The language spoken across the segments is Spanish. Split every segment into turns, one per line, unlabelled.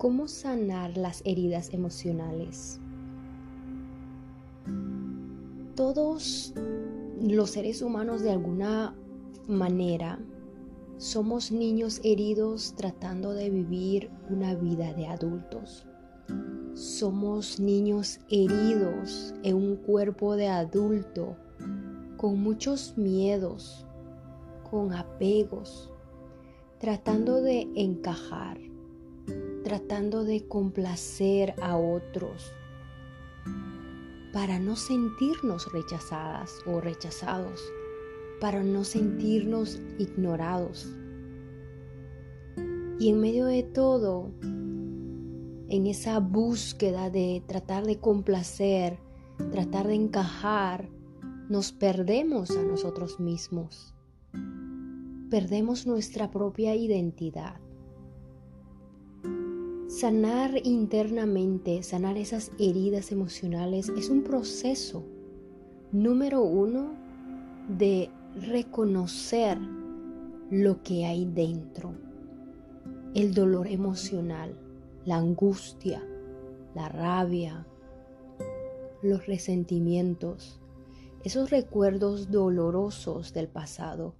¿Cómo sanar las heridas emocionales? Todos los seres humanos de alguna manera somos niños heridos tratando de vivir una vida de adultos. Somos niños heridos en un cuerpo de adulto con muchos miedos, con apegos, tratando de encajar, tratando de complacer a otros para no sentirnos rechazadas o rechazados, para no sentirnos ignorados. Y en medio de todo, en esa búsqueda de tratar de complacer, tratar de encajar, nos perdemos a nosotros mismos. Perdemos nuestra propia identidad. Sanar internamente, sanar esas heridas emocionales es un proceso, número uno, de reconocer lo que hay dentro, el dolor emocional, la angustia, la rabia, los resentimientos, esos recuerdos dolorosos del pasado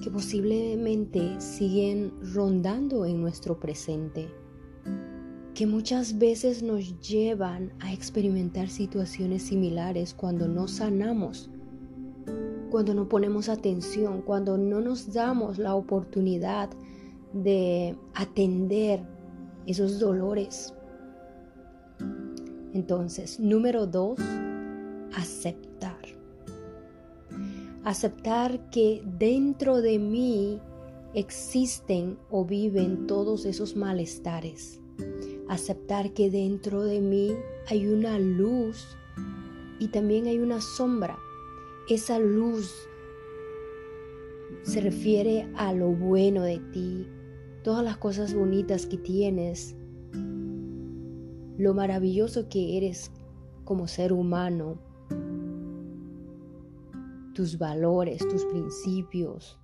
que posiblemente siguen rondando en nuestro presente que muchas veces nos llevan a experimentar situaciones similares cuando no sanamos, cuando no ponemos atención, cuando no nos damos la oportunidad de atender esos dolores. Entonces, número dos, aceptar. Aceptar que dentro de mí existen o viven todos esos malestares aceptar que dentro de mí hay una luz y también hay una sombra. Esa luz se refiere a lo bueno de ti, todas las cosas bonitas que tienes, lo maravilloso que eres como ser humano, tus valores, tus principios,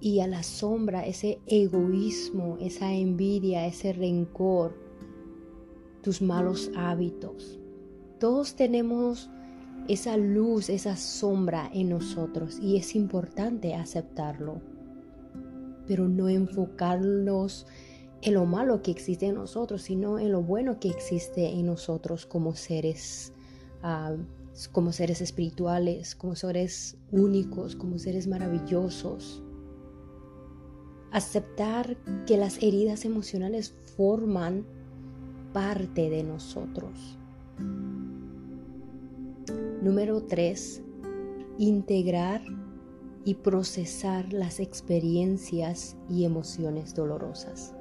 y a la sombra ese egoísmo, esa envidia, ese rencor, tus malos hábitos. Todos tenemos esa luz, esa sombra en nosotros y es importante aceptarlo, pero no enfocarnos en lo malo que existe en nosotros, sino en lo bueno que existe en nosotros como seres, ah, como seres espirituales, como seres únicos, como seres maravillosos aceptar que las heridas emocionales forman parte de nosotros. Número 3. Integrar y procesar las experiencias y emociones dolorosas.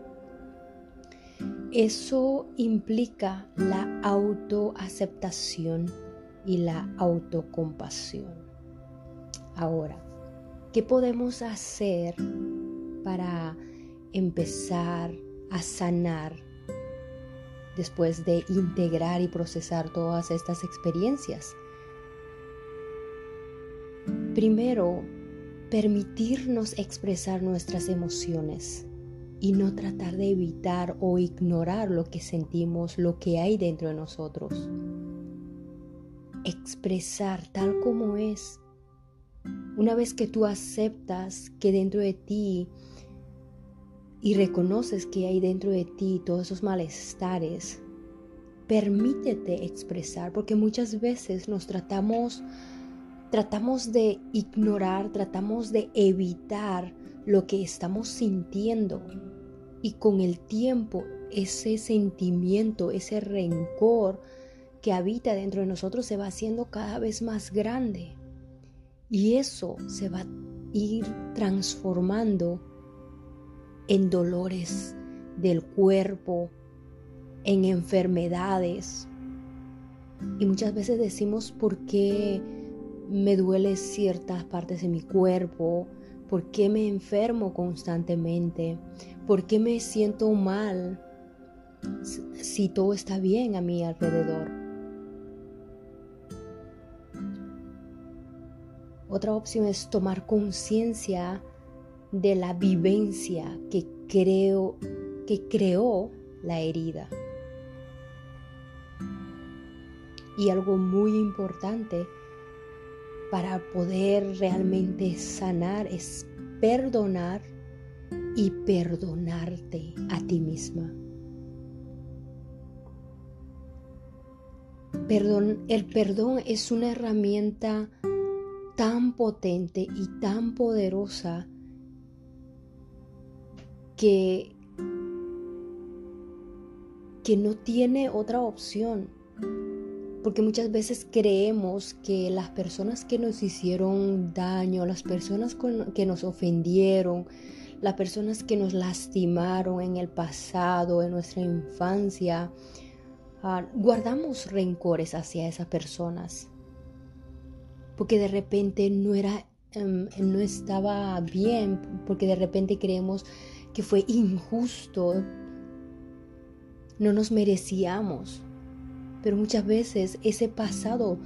Eso implica la autoaceptación y la autocompasión. Ahora, ¿qué podemos hacer para empezar a sanar después de integrar y procesar todas estas experiencias. Primero, permitirnos expresar nuestras emociones y no tratar de evitar o ignorar lo que sentimos, lo que hay dentro de nosotros. Expresar tal como es. Una vez que tú aceptas que dentro de ti y reconoces que hay dentro de ti todos esos malestares, permítete expresar, porque muchas veces nos tratamos, tratamos de ignorar, tratamos de evitar lo que estamos sintiendo. Y con el tiempo, ese sentimiento, ese rencor que habita dentro de nosotros se va haciendo cada vez más grande. Y eso se va a ir transformando en dolores del cuerpo, en enfermedades. Y muchas veces decimos por qué me duele ciertas partes de mi cuerpo, por qué me enfermo constantemente, por qué me siento mal si todo está bien a mi alrededor. Otra opción es tomar conciencia de la vivencia que creo, que creó la herida. Y algo muy importante para poder realmente sanar es perdonar y perdonarte a ti misma. Perdón, el perdón es una herramienta tan potente y tan poderosa que, que no tiene otra opción. Porque muchas veces creemos que las personas que nos hicieron daño, las personas que nos ofendieron, las personas que nos lastimaron en el pasado, en nuestra infancia, Ah, guardamos rencores hacia esas personas porque de repente no era em, no estaba bien porque de repente creemos que fue injusto. No nos merecíamos pero muchas veces ese pasado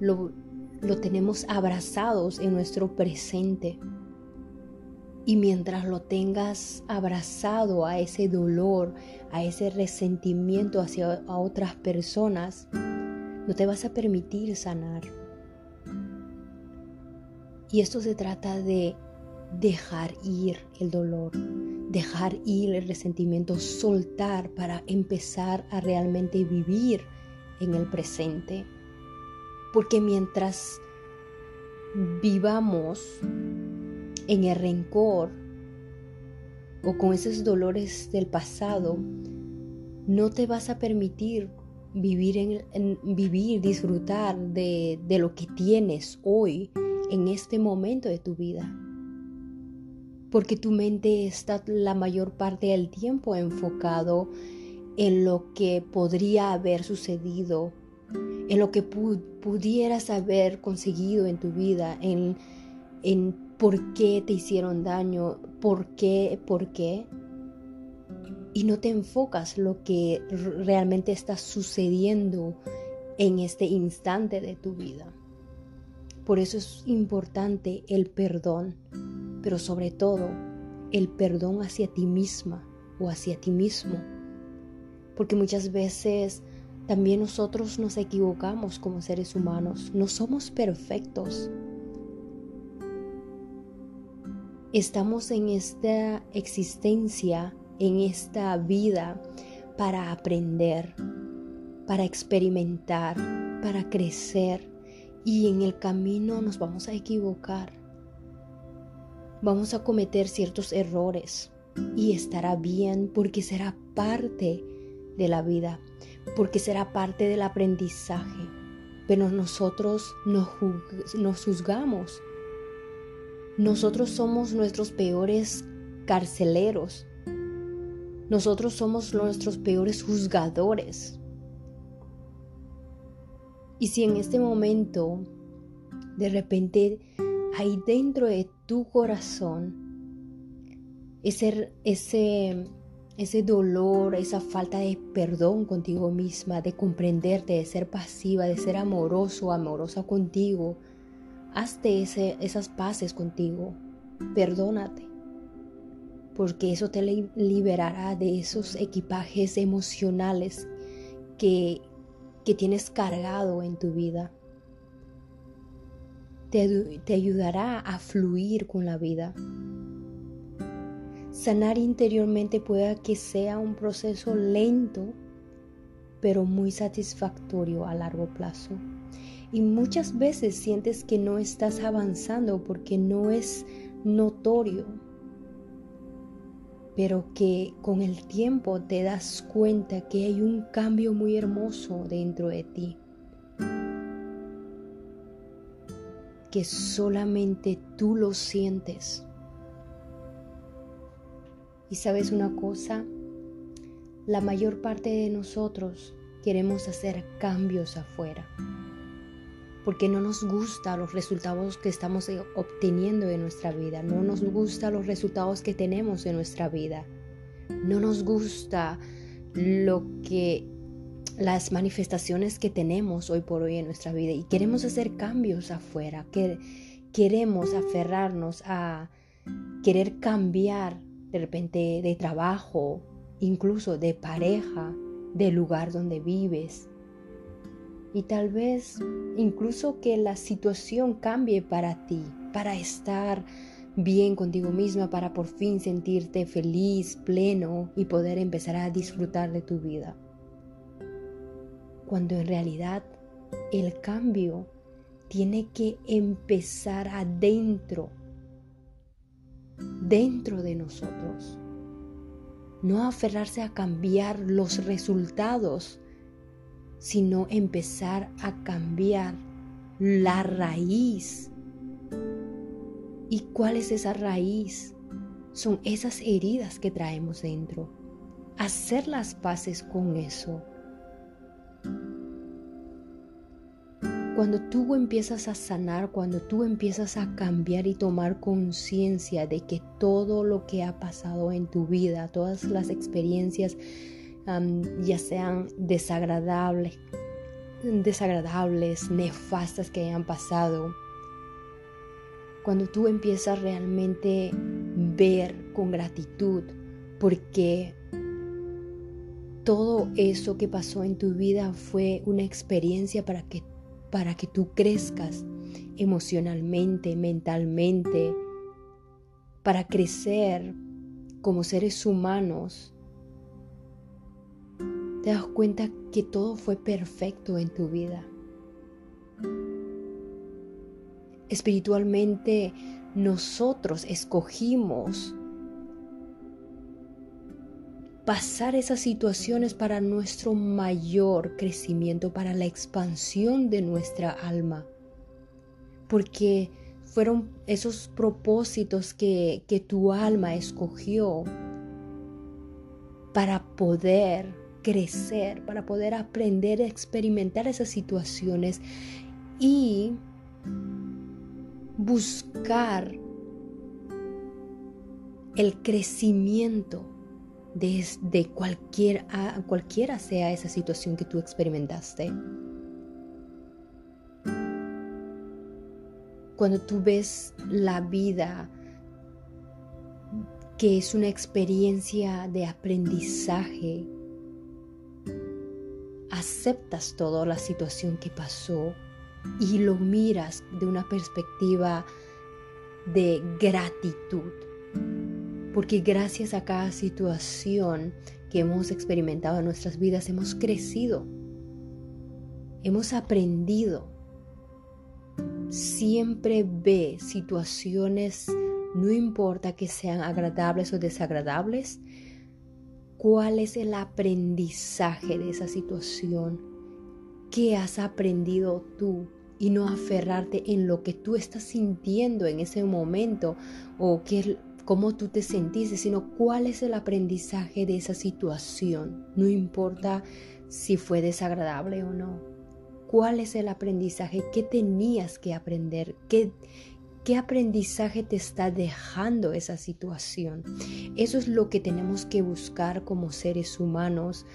lo, lo tenemos abrazados en nuestro presente. Y mientras lo tengas abrazado a ese dolor, a ese resentimiento hacia otras personas, no te vas a permitir sanar. Y esto se trata de dejar ir el dolor, dejar ir el resentimiento, soltar para empezar a realmente vivir en el presente. Porque mientras vivamos en el rencor o con esos dolores del pasado, no te vas a permitir vivir, en, vivir disfrutar de, de lo que tienes hoy, en este momento de tu vida. Porque tu mente está la mayor parte del tiempo enfocado en lo que podría haber sucedido, en lo que pudieras haber conseguido en tu vida, en, en por qué te hicieron daño, por qué, por qué. Y no te enfocas lo que realmente está sucediendo en este instante de tu vida. Por eso es importante el perdón, pero sobre todo el perdón hacia ti misma o hacia ti mismo. Porque muchas veces también nosotros nos equivocamos como seres humanos. No somos perfectos. Estamos en esta existencia, en esta vida, para aprender, para experimentar, para crecer y en el camino nos vamos a equivocar. Vamos a cometer ciertos errores y estará bien porque será parte de la vida, porque será parte del aprendizaje. Pero nosotros nos, juzgamos nosotros somos nuestros peores carceleros. Nosotros somos nuestros peores juzgadores. Y si en este momento de repente hay dentro de tu corazón ese, ese, ese dolor, esa falta de perdón contigo misma, de comprenderte, de ser pasiva, de ser amoroso, amorosa contigo, Hazte esas paces contigo. Perdónate. Porque eso te liberará de esos equipajes emocionales que, que tienes cargado en tu vida. Te, ayudará a fluir con la vida. Sanar interiormente puede que sea un proceso lento, pero muy satisfactorio a largo plazo. Y muchas veces sientes que no estás avanzando porque no es notorio, pero que con el tiempo te das cuenta que hay un cambio muy hermoso dentro de ti. Que solamente tú lo sientes. Y sabes una cosa, la mayor parte de nosotros queremos hacer cambios afuera porque no nos gusta los resultados que estamos eh, obteniendo en nuestra vida, no nos gusta los resultados que tenemos en nuestra vida, no nos gusta lo que las manifestaciones que tenemos hoy por hoy en nuestra vida y queremos hacer cambios afuera, que queremos aferrarnos a querer cambiar de repente de trabajo, incluso de pareja, del lugar donde vives. Y tal vez incluso que la situación cambie para ti, para estar bien contigo misma, para por fin sentirte feliz, pleno y poder empezar a disfrutar de tu vida. Cuando en realidad el cambio tiene que empezar adentro, dentro de nosotros. No aferrarse a cambiar los resultados, sino empezar a cambiar la raíz. ¿Y cuál es esa raíz? Son esas heridas que traemos dentro. Hacer las paces con eso Cuando tú empiezas a sanar, cuando tú empiezas a cambiar y tomar conciencia de que todo lo que ha pasado en tu vida, todas las experiencias, ya sean desagradables, desagradables, nefastas que hayan pasado, cuando tú empiezas realmente ver con gratitud, porque todo eso que pasó en tu vida fue una experiencia para que para que tú crezcas emocionalmente, mentalmente, para crecer como seres humanos, te das cuenta que todo fue perfecto en tu vida. Espiritualmente nosotros escogimos pasar esas situaciones para nuestro mayor crecimiento, para la expansión de nuestra alma. Porque fueron esos propósitos que, tu alma escogió para poder crecer, para poder aprender a experimentar esas situaciones y buscar el crecimiento de, cualquier, cualquiera sea esa situación que tú experimentaste. Cuando tú ves la vida que es una experiencia de aprendizaje, aceptas toda la situación que pasó y lo miras de una perspectiva de gratitud porque gracias a cada situación que hemos experimentado en nuestras vidas hemos crecido, hemos aprendido. Siempre ve situaciones, no importa que sean agradables o desagradables, cuál es el aprendizaje de esa situación, qué has aprendido tú y no aferrarte en lo que tú estás sintiendo en ese momento o que cómo tú te sentiste, sino cuál es el aprendizaje de esa situación. No importa si fue desagradable o no. ¿Cuál es el aprendizaje? ¿Qué tenías que aprender? ¿Qué, qué aprendizaje te está dejando esa situación? Eso es lo que tenemos que buscar como seres humanos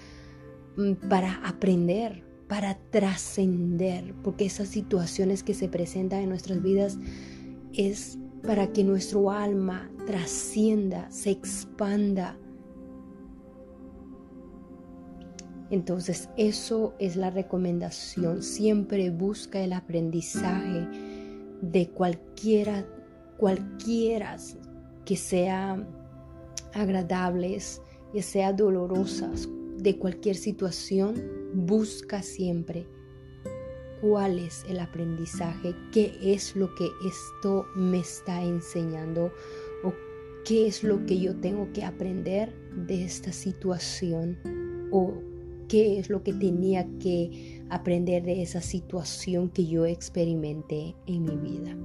mm, para aprender, para trascender, porque esas situaciones que se presentan en nuestras vidas es para que nuestro alma trascienda, se expanda. Entonces eso es la recomendación. Siempre busca el aprendizaje de cualquiera, cualquiera que sea agradables, que sea dolorosas, de cualquier situación, busca siempre cuál es el aprendizaje, qué es lo que esto me está enseñando o qué es lo que yo tengo que aprender de esta situación o qué es lo que tenía que aprender de esa situación que yo experimenté en mi vida.